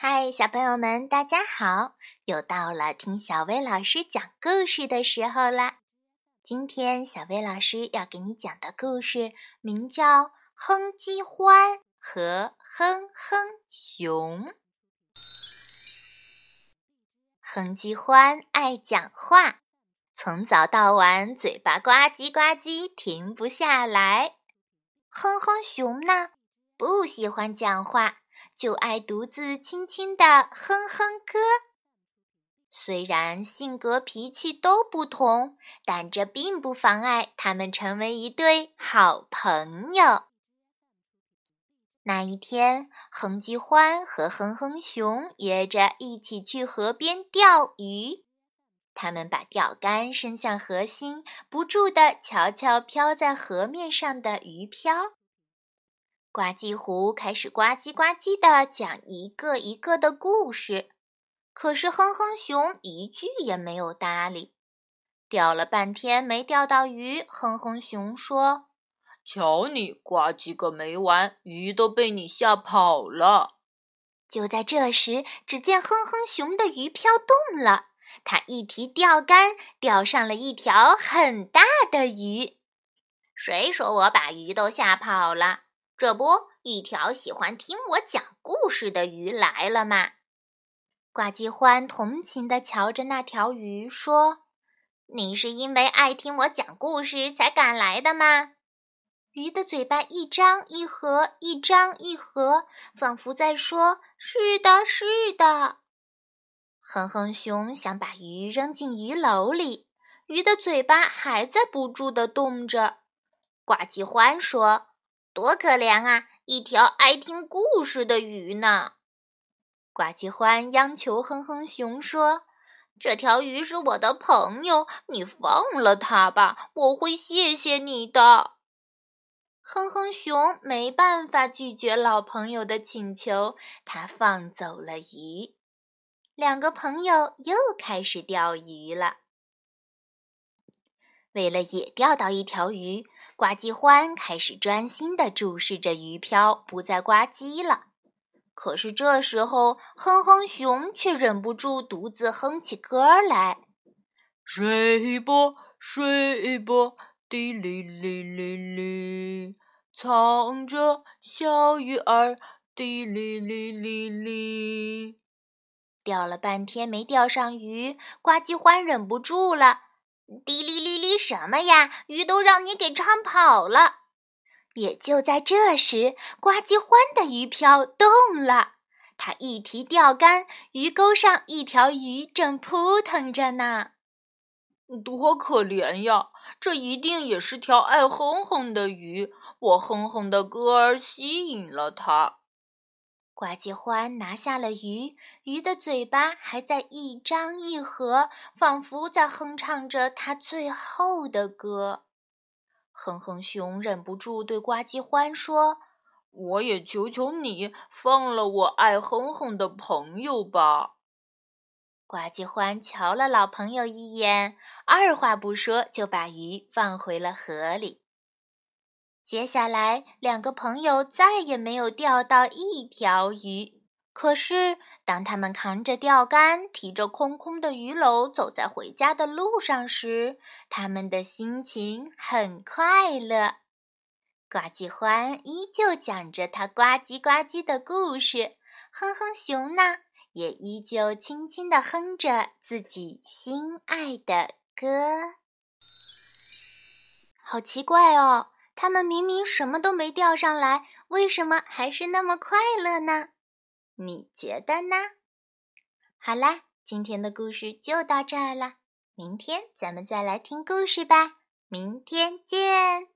嗨，小朋友们，大家好！又到了听小薇老师讲故事的时候啦。今天小薇老师要给你讲的故事名叫《哼唧欢和哼哼熊》。哼唧欢爱讲话，从早到晚嘴巴呱唧呱唧停不下来。哼哼熊呢，不喜欢讲话。就爱独自轻轻地哼哼歌。虽然性格脾气都不同，但这并不妨碍他们成为一对好朋友。那一天，哼唧欢和哼哼熊约着一起去河边钓鱼。他们把钓竿伸向河心，不住地瞧瞧飘在河面上的鱼漂。呱唧狐开始呱唧呱唧地讲一个一个的故事，可是哼哼熊一句也没有搭理。钓了半天没钓到鱼，哼哼熊说：“瞧你呱唧个没完，鱼都被你吓跑了。”就在这时，只见哼哼熊的鱼飘动了，它一提钓竿，钓上了一条很大的鱼。谁说我把鱼都吓跑了？这不，一条喜欢听我讲故事的鱼来了吗？呱唧欢同情地瞧着那条鱼，说：“你是因为爱听我讲故事才赶来的吗？”鱼的嘴巴一张一合，一张一合，仿佛在说：“是的，是的。”哼哼熊想把鱼扔进鱼篓里，鱼的嘴巴还在不住地动着。呱唧欢说。多可怜啊！一条爱听故事的鱼呢。呱唧欢央求哼哼熊说：“这条鱼是我的朋友，你放了它吧，我会谢谢你的。”哼哼熊没办法拒绝老朋友的请求，他放走了鱼。两个朋友又开始钓鱼了。为了也钓到一条鱼。呱唧欢开始专心地注视着鱼漂，不再呱唧了。可是这时候，哼哼熊却忍不住独自哼起歌来：“睡吧，睡吧，滴哩哩哩哩，藏着小鱼儿，滴哩哩哩哩。”钓了半天没钓上鱼，呱唧欢忍不住了。滴哩哩哩，什么呀？鱼都让你给唱跑了。也就在这时，呱唧欢的鱼漂动了。他一提钓竿，鱼钩上一条鱼正扑腾着呢。多可怜呀！这一定也是条爱哼哼的鱼。我哼哼的歌儿吸引了它。呱唧欢拿下了鱼，鱼的嘴巴还在一张一合，仿佛在哼唱着它最后的歌。哼哼熊忍不住对呱唧欢说：“我也求求你，放了我爱哼哼的朋友吧。”呱唧欢瞧了老朋友一眼，二话不说就把鱼放回了河里。接下来，两个朋友再也没有钓到一条鱼。可是，当他们扛着钓竿，提着空空的鱼篓，走在回家的路上时，他们的心情很快乐。呱唧欢依旧讲着他呱唧呱唧的故事，哼哼熊呢，也依旧轻轻地哼着自己心爱的歌。好奇怪哦！他们明明什么都没钓上来，为什么还是那么快乐呢？你觉得呢？好啦，今天的故事就到这儿了，明天咱们再来听故事吧。明天见。